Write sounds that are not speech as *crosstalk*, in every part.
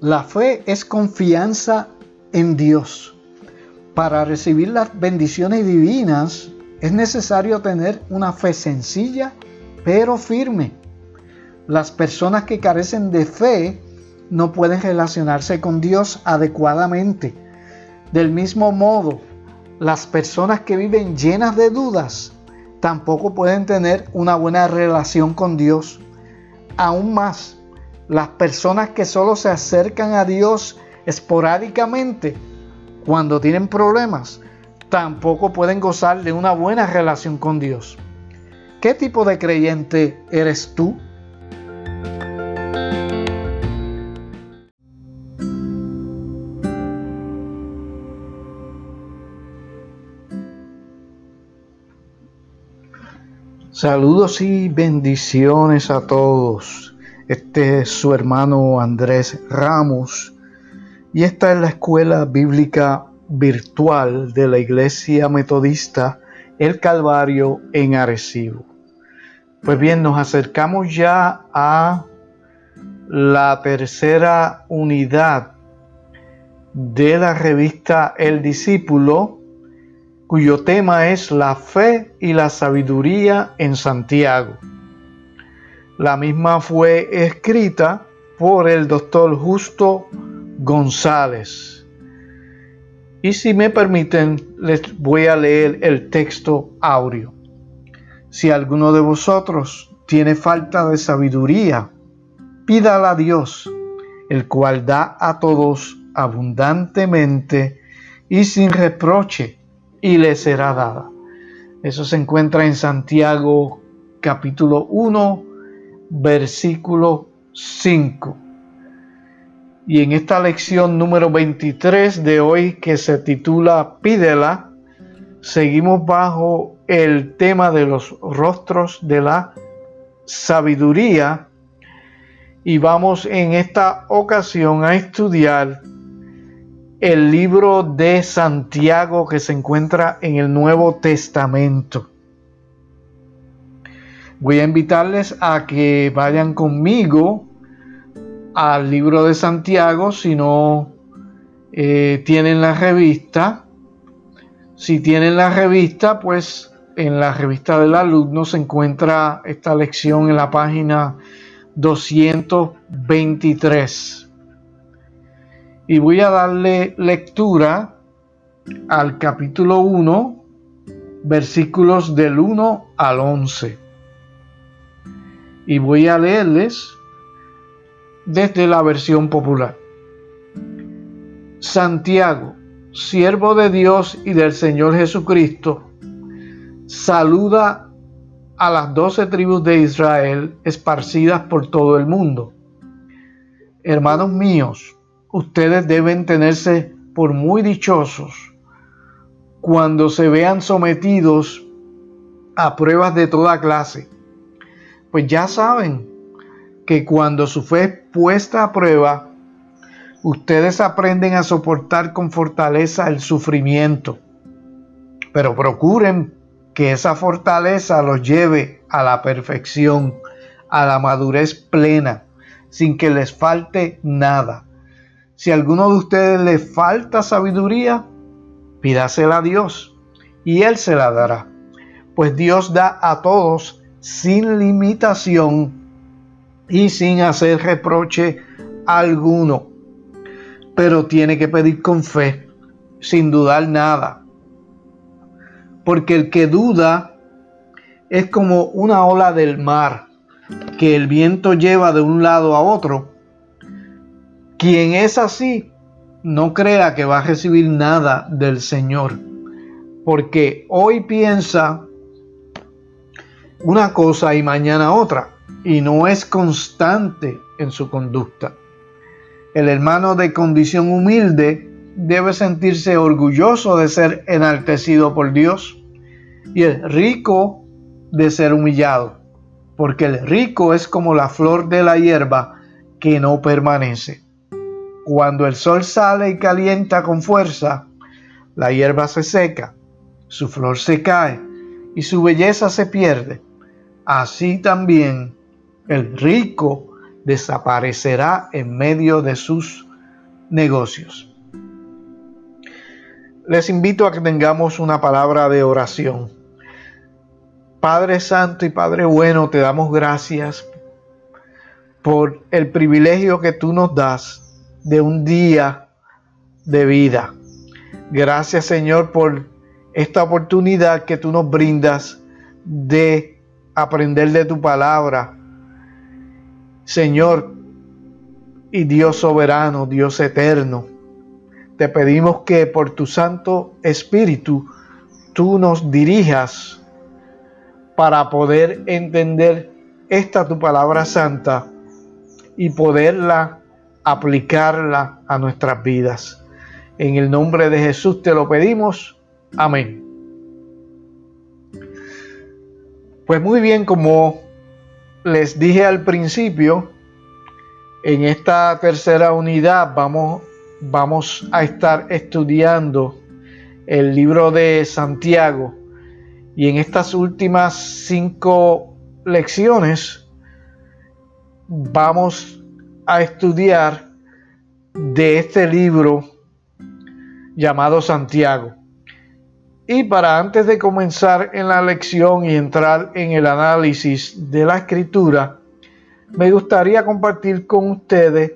La fe es confianza en Dios. Para recibir las bendiciones divinas es necesario tener una fe sencilla pero firme. Las personas que carecen de fe no pueden relacionarse con Dios adecuadamente. Del mismo modo, las personas que viven llenas de dudas tampoco pueden tener una buena relación con Dios. Aún más, las personas que solo se acercan a Dios esporádicamente cuando tienen problemas, tampoco pueden gozar de una buena relación con Dios. ¿Qué tipo de creyente eres tú? Saludos y bendiciones a todos. Este es su hermano Andrés Ramos y esta es la escuela bíblica virtual de la Iglesia Metodista El Calvario en Arecibo. Pues bien, nos acercamos ya a la tercera unidad de la revista El Discípulo cuyo tema es la fe y la sabiduría en Santiago. La misma fue escrita por el doctor Justo González. Y si me permiten, les voy a leer el texto áureo. Si alguno de vosotros tiene falta de sabiduría, pídala a Dios, el cual da a todos abundantemente y sin reproche y le será dada. Eso se encuentra en Santiago capítulo 1, versículo 5. Y en esta lección número 23 de hoy que se titula Pídela, seguimos bajo el tema de los rostros de la sabiduría y vamos en esta ocasión a estudiar el libro de Santiago que se encuentra en el Nuevo Testamento. Voy a invitarles a que vayan conmigo al libro de Santiago si no eh, tienen la revista. Si tienen la revista, pues en la revista del alumno se encuentra esta lección en la página 223 y voy a darle lectura al capítulo 1, versículos del 1 al 11. Y voy a leerles desde la versión popular. Santiago, siervo de Dios y del Señor Jesucristo, saluda a las doce tribus de Israel esparcidas por todo el mundo. Hermanos míos, ustedes deben tenerse por muy dichosos cuando se vean sometidos a pruebas de toda clase. Pues ya saben que cuando su fe es puesta a prueba, ustedes aprenden a soportar con fortaleza el sufrimiento. Pero procuren que esa fortaleza los lleve a la perfección, a la madurez plena, sin que les falte nada. Si a alguno de ustedes le falta sabiduría, pídasela a Dios y Él se la dará. Pues Dios da a todos sin limitación y sin hacer reproche alguno. Pero tiene que pedir con fe, sin dudar nada. Porque el que duda es como una ola del mar que el viento lleva de un lado a otro quien es así, no crea que va a recibir nada del Señor, porque hoy piensa una cosa y mañana otra, y no es constante en su conducta. El hermano de condición humilde debe sentirse orgulloso de ser enaltecido por Dios y el rico de ser humillado, porque el rico es como la flor de la hierba que no permanece. Cuando el sol sale y calienta con fuerza, la hierba se seca, su flor se cae y su belleza se pierde. Así también el rico desaparecerá en medio de sus negocios. Les invito a que tengamos una palabra de oración. Padre Santo y Padre Bueno, te damos gracias por el privilegio que tú nos das de un día de vida. Gracias Señor por esta oportunidad que tú nos brindas de aprender de tu palabra. Señor y Dios soberano, Dios eterno, te pedimos que por tu Santo Espíritu tú nos dirijas para poder entender esta tu palabra santa y poderla aplicarla a nuestras vidas. En el nombre de Jesús te lo pedimos. Amén. Pues muy bien, como les dije al principio, en esta tercera unidad vamos, vamos a estar estudiando el libro de Santiago y en estas últimas cinco lecciones vamos a estudiar de este libro llamado Santiago. Y para antes de comenzar en la lección y entrar en el análisis de la escritura, me gustaría compartir con ustedes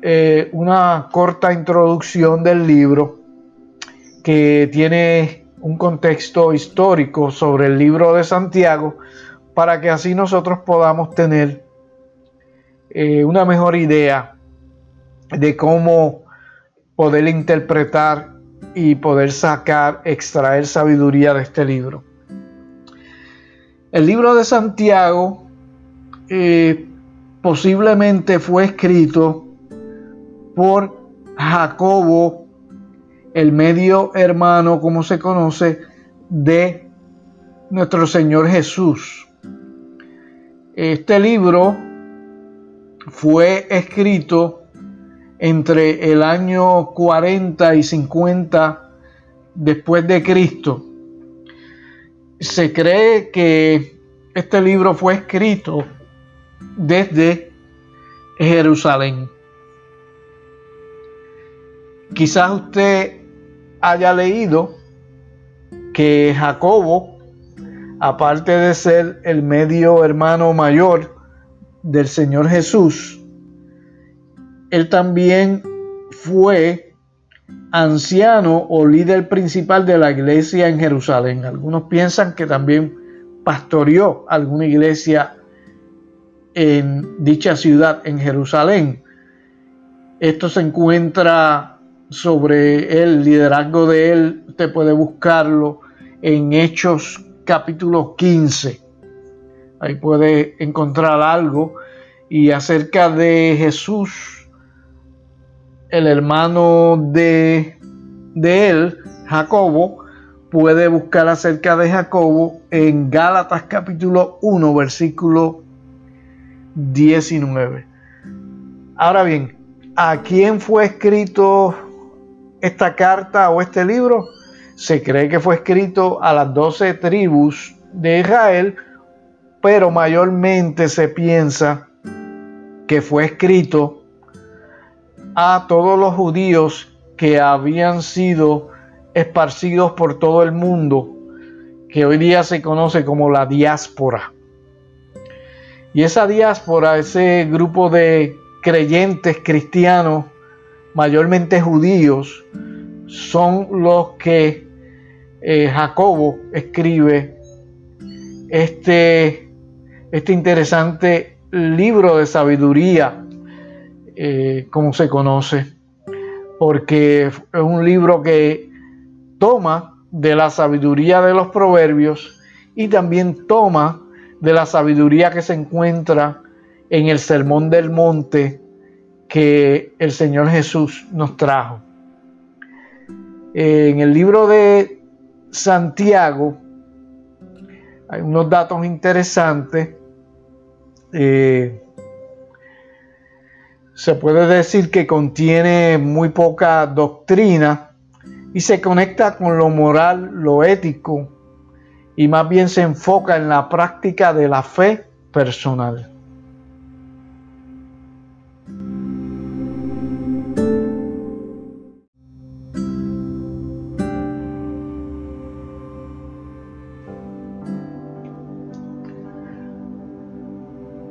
eh, una corta introducción del libro que tiene un contexto histórico sobre el libro de Santiago para que así nosotros podamos tener eh, una mejor idea de cómo poder interpretar y poder sacar, extraer sabiduría de este libro. El libro de Santiago eh, posiblemente fue escrito por Jacobo el medio hermano, como se conoce, de nuestro Señor Jesús. Este libro fue escrito entre el año 40 y 50 después de Cristo. Se cree que este libro fue escrito desde Jerusalén. Quizás usted haya leído que Jacobo, aparte de ser el medio hermano mayor del Señor Jesús, él también fue anciano o líder principal de la iglesia en Jerusalén. Algunos piensan que también pastoreó alguna iglesia en dicha ciudad, en Jerusalén. Esto se encuentra sobre el liderazgo de él, usted puede buscarlo en Hechos capítulo 15. Ahí puede encontrar algo. Y acerca de Jesús, el hermano de, de él, Jacobo, puede buscar acerca de Jacobo en Gálatas capítulo 1, versículo 19. Ahora bien, ¿a quién fue escrito esta carta o este libro se cree que fue escrito a las doce tribus de Israel, pero mayormente se piensa que fue escrito a todos los judíos que habían sido esparcidos por todo el mundo, que hoy día se conoce como la diáspora. Y esa diáspora, ese grupo de creyentes cristianos mayormente judíos, son los que eh, Jacobo escribe este, este interesante libro de sabiduría, eh, como se conoce, porque es un libro que toma de la sabiduría de los proverbios y también toma de la sabiduría que se encuentra en el Sermón del Monte que el Señor Jesús nos trajo. En el libro de Santiago hay unos datos interesantes. Eh, se puede decir que contiene muy poca doctrina y se conecta con lo moral, lo ético y más bien se enfoca en la práctica de la fe personal.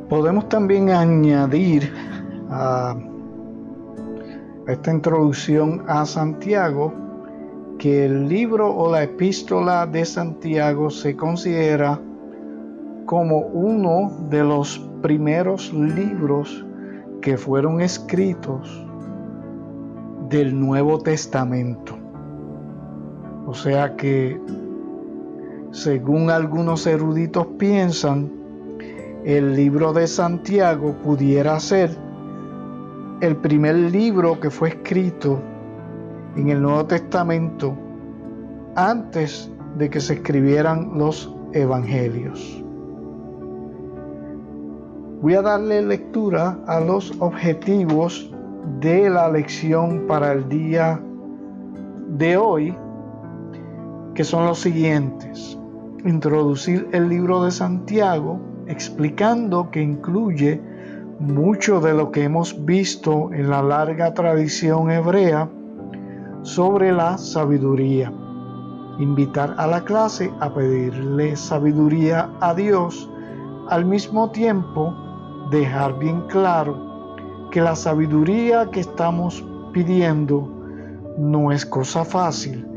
Podemos también añadir a, esta introducción a Santiago que el libro o la epístola de Santiago se considera como uno de los primeros libros que fueron escritos del Nuevo Testamento. O sea que, según algunos eruditos piensan, el libro de Santiago pudiera ser el primer libro que fue escrito en el Nuevo Testamento antes de que se escribieran los evangelios. Voy a darle lectura a los objetivos de la lección para el día de hoy, que son los siguientes. Introducir el libro de Santiago, explicando que incluye mucho de lo que hemos visto en la larga tradición hebrea sobre la sabiduría. Invitar a la clase a pedirle sabiduría a Dios, al mismo tiempo dejar bien claro que la sabiduría que estamos pidiendo no es cosa fácil,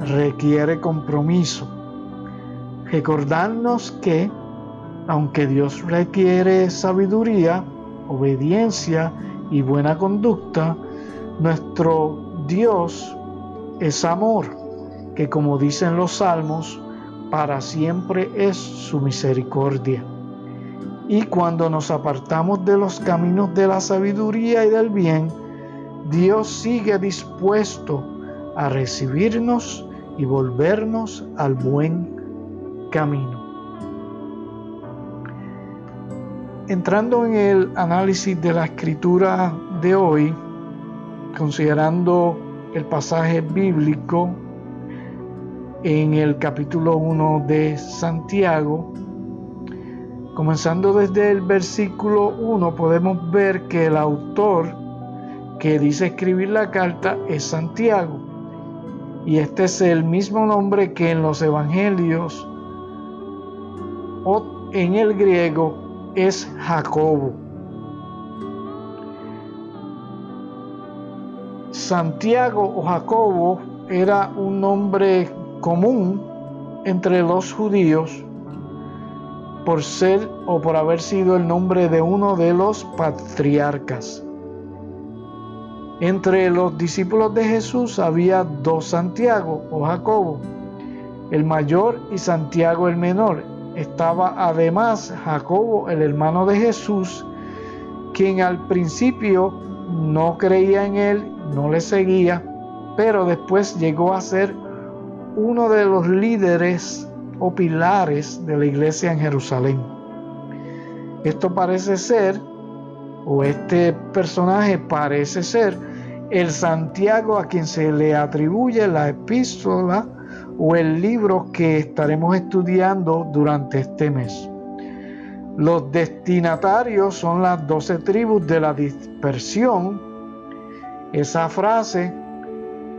requiere compromiso. Recordarnos que, aunque Dios requiere sabiduría, obediencia y buena conducta, nuestro Dios es amor, que como dicen los salmos, para siempre es su misericordia. Y cuando nos apartamos de los caminos de la sabiduría y del bien, Dios sigue dispuesto a recibirnos y volvernos al buen camino. Entrando en el análisis de la escritura de hoy, considerando el pasaje bíblico en el capítulo 1 de Santiago, Comenzando desde el versículo 1 podemos ver que el autor que dice escribir la carta es Santiago. Y este es el mismo nombre que en los evangelios o en el griego es Jacobo. Santiago o Jacobo era un nombre común entre los judíos por ser o por haber sido el nombre de uno de los patriarcas. Entre los discípulos de Jesús había dos Santiago o Jacobo, el mayor y Santiago el menor. Estaba además Jacobo, el hermano de Jesús, quien al principio no creía en él, no le seguía, pero después llegó a ser uno de los líderes o pilares de la iglesia en Jerusalén. Esto parece ser, o este personaje parece ser, el Santiago a quien se le atribuye la epístola o el libro que estaremos estudiando durante este mes. Los destinatarios son las doce tribus de la dispersión. Esa frase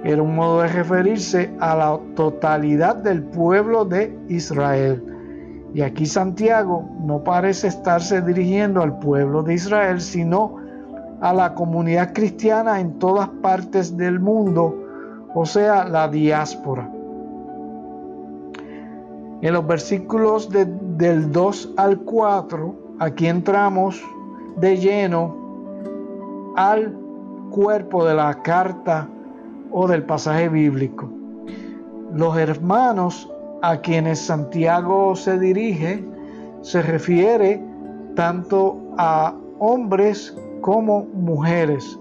era un modo de referirse a la totalidad del pueblo de Israel. Y aquí Santiago no parece estarse dirigiendo al pueblo de Israel, sino a la comunidad cristiana en todas partes del mundo, o sea, la diáspora. En los versículos del 2 al 4, aquí entramos de lleno al cuerpo de la carta o del pasaje bíblico. Los hermanos a quienes Santiago se dirige se refiere tanto a hombres como mujeres,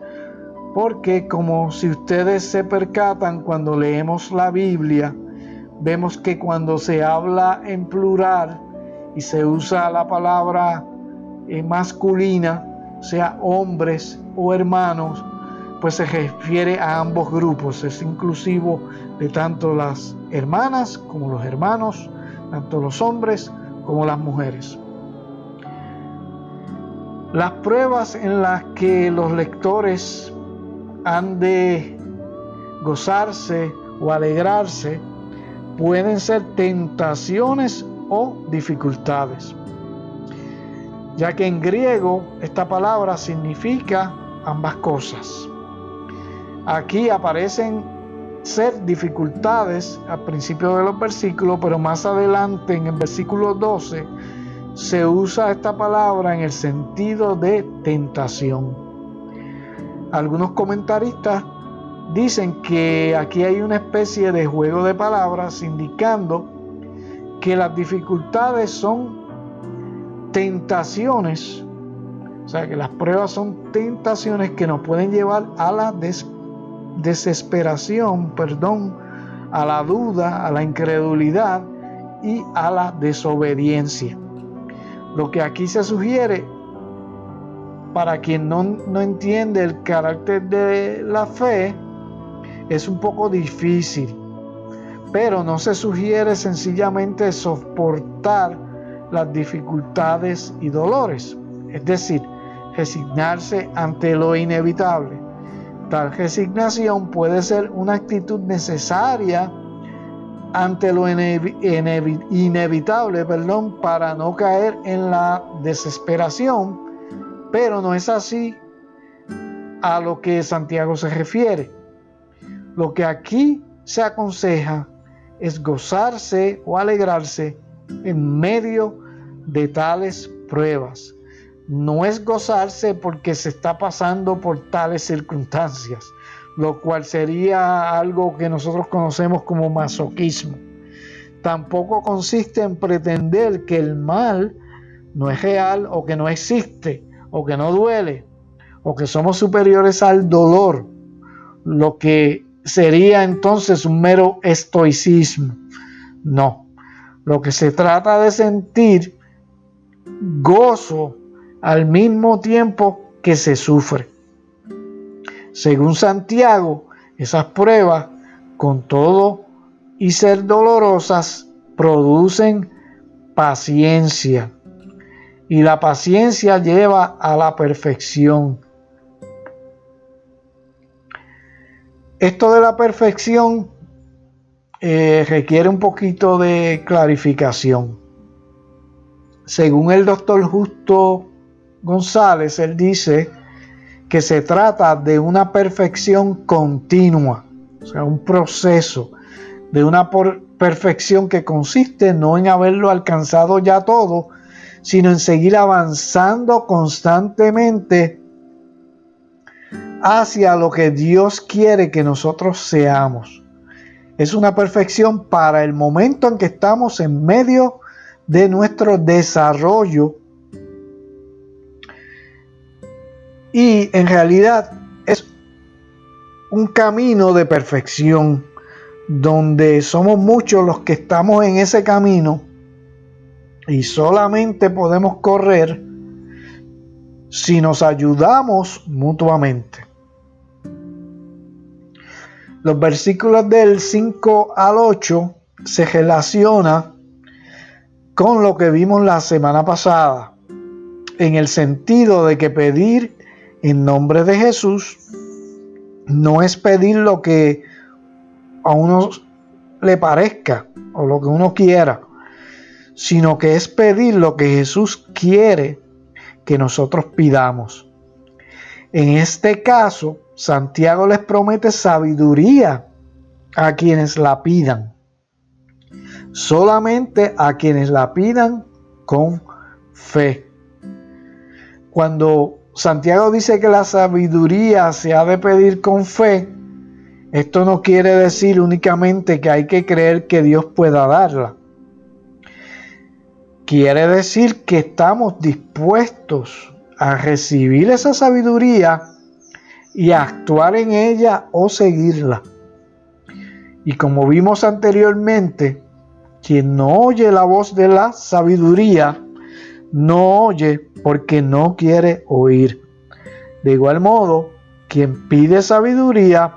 porque como si ustedes se percatan cuando leemos la Biblia, vemos que cuando se habla en plural y se usa la palabra eh, masculina, sea hombres o hermanos, pues se refiere a ambos grupos, es inclusivo de tanto las hermanas como los hermanos, tanto los hombres como las mujeres. Las pruebas en las que los lectores han de gozarse o alegrarse pueden ser tentaciones o dificultades. ya que en griego esta palabra significa ambas cosas. Aquí aparecen ser dificultades al principio de los versículos, pero más adelante en el versículo 12 se usa esta palabra en el sentido de tentación. Algunos comentaristas dicen que aquí hay una especie de juego de palabras indicando que las dificultades son tentaciones, o sea que las pruebas son tentaciones que nos pueden llevar a la desesperación, perdón, a la duda, a la incredulidad y a la desobediencia. Lo que aquí se sugiere, para quien no, no entiende el carácter de la fe, es un poco difícil, pero no se sugiere sencillamente soportar las dificultades y dolores, es decir, resignarse ante lo inevitable. Tal resignación puede ser una actitud necesaria ante lo inevitable, perdón, para no caer en la desesperación, pero no es así a lo que Santiago se refiere. Lo que aquí se aconseja es gozarse o alegrarse en medio de tales pruebas. No es gozarse porque se está pasando por tales circunstancias, lo cual sería algo que nosotros conocemos como masoquismo. Tampoco consiste en pretender que el mal no es real o que no existe o que no duele o que somos superiores al dolor, lo que sería entonces un mero estoicismo. No, lo que se trata de sentir gozo al mismo tiempo que se sufre. Según Santiago, esas pruebas, con todo y ser dolorosas, producen paciencia. Y la paciencia lleva a la perfección. Esto de la perfección eh, requiere un poquito de clarificación. Según el doctor Justo González, él dice que se trata de una perfección continua, o sea, un proceso de una perfección que consiste no en haberlo alcanzado ya todo, sino en seguir avanzando constantemente hacia lo que Dios quiere que nosotros seamos. Es una perfección para el momento en que estamos en medio de nuestro desarrollo y en realidad es un camino de perfección donde somos muchos los que estamos en ese camino y solamente podemos correr si nos ayudamos mutuamente. Los versículos del 5 al 8 se relaciona con lo que vimos la semana pasada, en el sentido de que pedir en nombre de Jesús no es pedir lo que a uno le parezca o lo que uno quiera, sino que es pedir lo que Jesús quiere que nosotros pidamos. En este caso, Santiago les promete sabiduría a quienes la pidan. Solamente a quienes la pidan con fe. Cuando Santiago dice que la sabiduría se ha de pedir con fe, esto no quiere decir únicamente que hay que creer que Dios pueda darla. Quiere decir que estamos dispuestos a recibir esa sabiduría y actuar en ella o seguirla. Y como vimos anteriormente, quien no oye la voz de la sabiduría, no oye porque no quiere oír. De igual modo, quien pide sabiduría,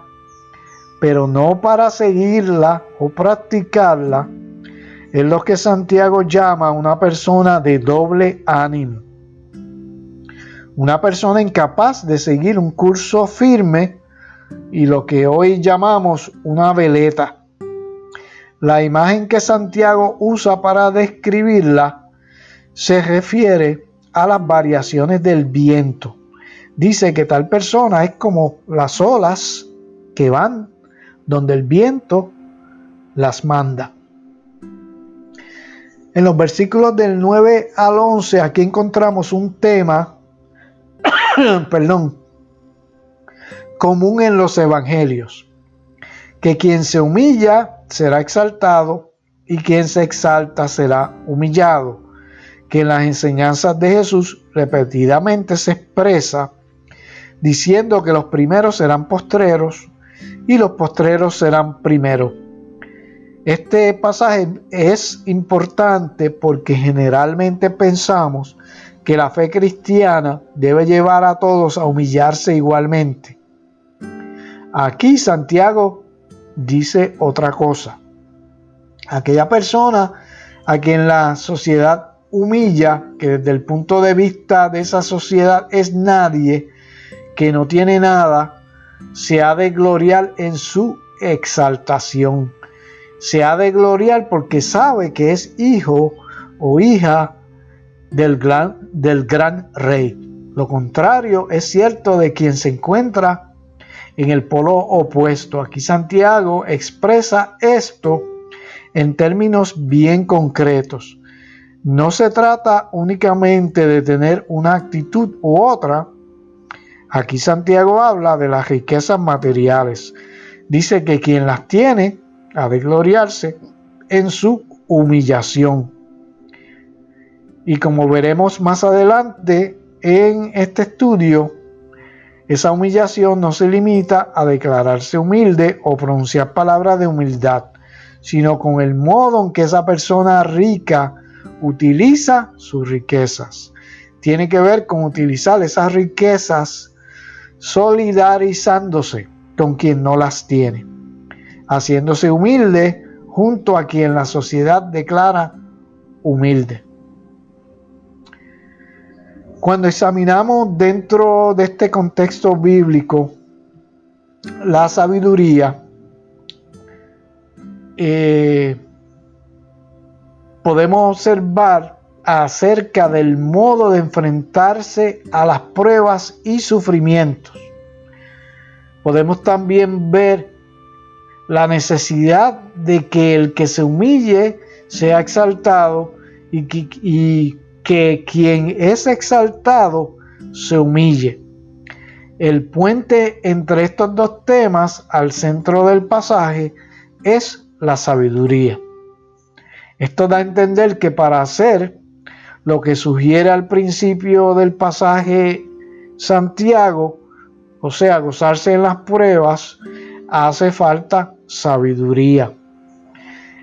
pero no para seguirla o practicarla, es lo que Santiago llama una persona de doble ánimo. Una persona incapaz de seguir un curso firme y lo que hoy llamamos una veleta. La imagen que Santiago usa para describirla se refiere a las variaciones del viento. Dice que tal persona es como las olas que van donde el viento las manda. En los versículos del 9 al 11 aquí encontramos un tema, *coughs* perdón, común en los evangelios, que quien se humilla será exaltado y quien se exalta será humillado, que en las enseñanzas de Jesús repetidamente se expresa diciendo que los primeros serán postreros y los postreros serán primeros. Este pasaje es importante porque generalmente pensamos que la fe cristiana debe llevar a todos a humillarse igualmente. Aquí Santiago dice otra cosa. Aquella persona a quien la sociedad humilla, que desde el punto de vista de esa sociedad es nadie, que no tiene nada, se ha de gloriar en su exaltación. Se ha de gloriar porque sabe que es hijo o hija del gran, del gran rey. Lo contrario es cierto de quien se encuentra en el polo opuesto. Aquí Santiago expresa esto en términos bien concretos. No se trata únicamente de tener una actitud u otra, Aquí Santiago habla de las riquezas materiales. Dice que quien las tiene ha de gloriarse en su humillación. Y como veremos más adelante en este estudio, esa humillación no se limita a declararse humilde o pronunciar palabras de humildad, sino con el modo en que esa persona rica utiliza sus riquezas. Tiene que ver con utilizar esas riquezas solidarizándose con quien no las tiene, haciéndose humilde junto a quien la sociedad declara humilde. Cuando examinamos dentro de este contexto bíblico la sabiduría, eh, podemos observar acerca del modo de enfrentarse a las pruebas y sufrimientos. Podemos también ver la necesidad de que el que se humille sea exaltado y que, quien es exaltado se humille. El puente entre estos dos temas al centro del pasaje es la sabiduría. Esto da a entender que para hacer lo que sugiere al principio del pasaje Santiago, o sea, gozarse en las pruebas, hace falta sabiduría.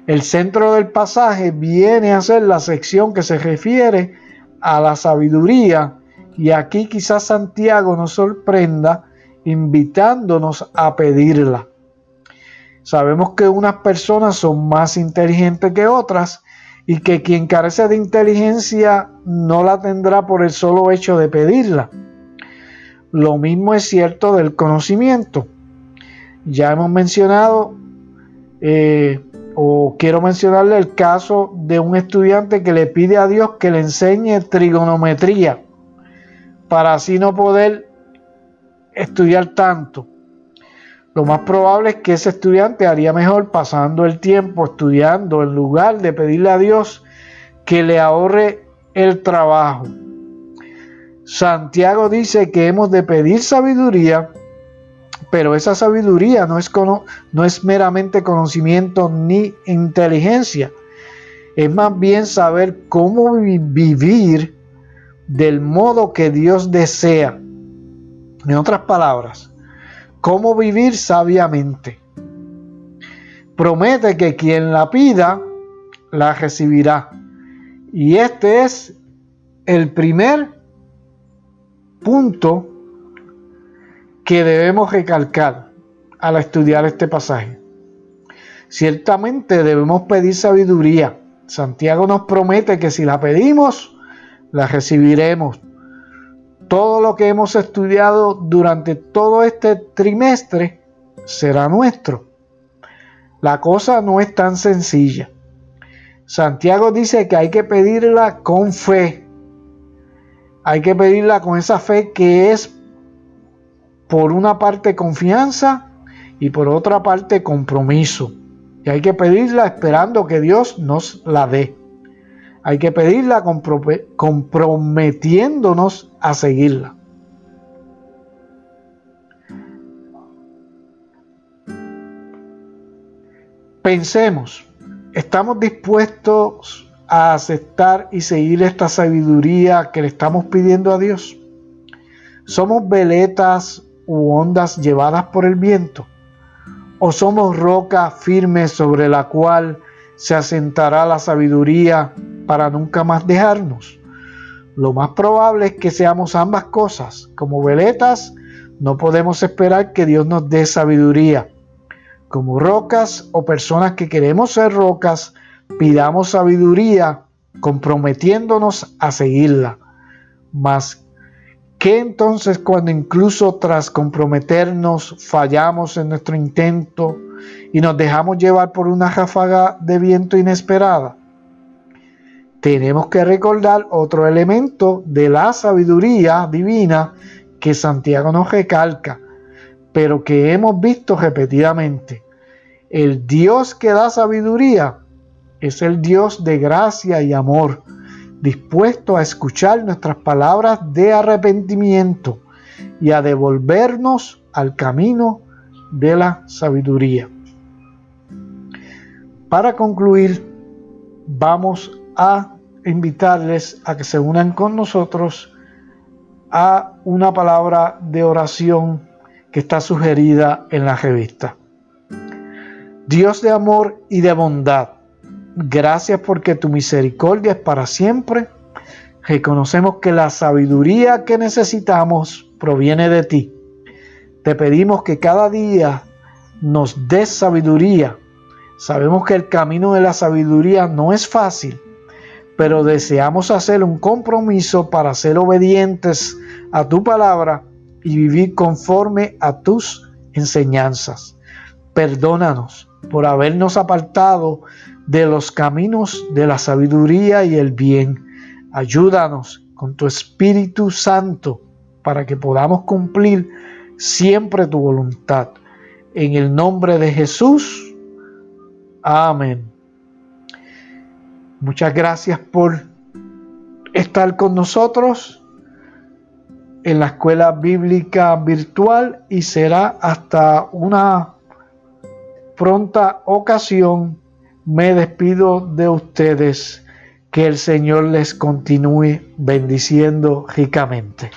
El centro del pasaje viene a ser la sección que se refiere a la sabiduría y aquí quizás Santiago nos sorprenda invitándonos a pedirla. Sabemos que unas personas son más inteligentes que otras y que quien carece de inteligencia no la tendrá por el solo hecho de pedirla. Lo mismo es cierto del conocimiento. Ya hemos mencionado, eh, o quiero mencionarle el caso de un estudiante que le pide a Dios que le enseñe trigonometría para así no poder estudiar tanto. Lo más probable es que ese estudiante haría mejor pasando el tiempo estudiando en lugar de pedirle a Dios que le ahorre el trabajo. Santiago dice que hemos de pedir sabiduría, pero esa sabiduría no es, meramente conocimiento ni inteligencia. Es más bien saber cómo vivir del modo que Dios desea. En otras palabras, cómo vivir sabiamente. Promete que quien la pida, la recibirá. Y este es el primer punto que debemos recalcar al estudiar este pasaje. Ciertamente debemos pedir sabiduría. Santiago nos promete que si la pedimos, la recibiremos todo lo que hemos estudiado durante todo este trimestre será nuestro. La cosa no es tan sencilla. Santiago dice que hay que pedirla con fe. hay que pedirla con esa fe que es por una parte confianza y por otra parte compromiso. Y hay que pedirla esperando que Dios nos la dé. Hay que pedirla comprometiéndonos a seguirla. Pensemos, ¿estamos dispuestos a aceptar y seguir esta sabiduría que le estamos pidiendo a Dios? ¿Somos veletas u ondas llevadas por el viento? ¿O somos roca firme sobre la cual se asentará la sabiduría para nunca más dejarnos? Lo más probable es que seamos ambas cosas. Como veletas, no podemos esperar que Dios nos dé sabiduría como rocas o personas que queremos ser rocas, pidamos sabiduría comprometiéndonos a seguirla. Mas, ¿qué entonces cuando incluso tras comprometernos fallamos en nuestro intento y nos dejamos llevar por una ráfaga de viento inesperada? Tenemos que recordar otro elemento de la sabiduría divina que Santiago nos recalca, pero que hemos visto repetidamente. El Dios que da sabiduría es el Dios de gracia y amor, dispuesto a escuchar nuestras palabras de arrepentimiento y a devolvernos al camino de la sabiduría. Para concluir, vamos a invitarles a que se unan con nosotros a una palabra de oración que está sugerida en la revista. Dios de amor y de bondad, gracias porque tu misericordia es para siempre. Reconocemos que la sabiduría que necesitamos proviene de ti. Te pedimos que cada día nos des sabiduría. Sabemos que el camino de la sabiduría no es fácil, pero deseamos hacer un compromiso para ser obedientes a tu palabra y vivir conforme a tus enseñanzas. Perdónanos por habernos apartado de los caminos de la sabiduría y el bien. Ayúdanos con tu Espíritu Santo para que podamos cumplir siempre tu voluntad. En el nombre de Jesús. Amén. Muchas gracias por estar con nosotros en la escuela bíblica virtual y será hasta una pronta ocasión me despido de ustedes. Que el Señor les continúe bendiciendo ricamente.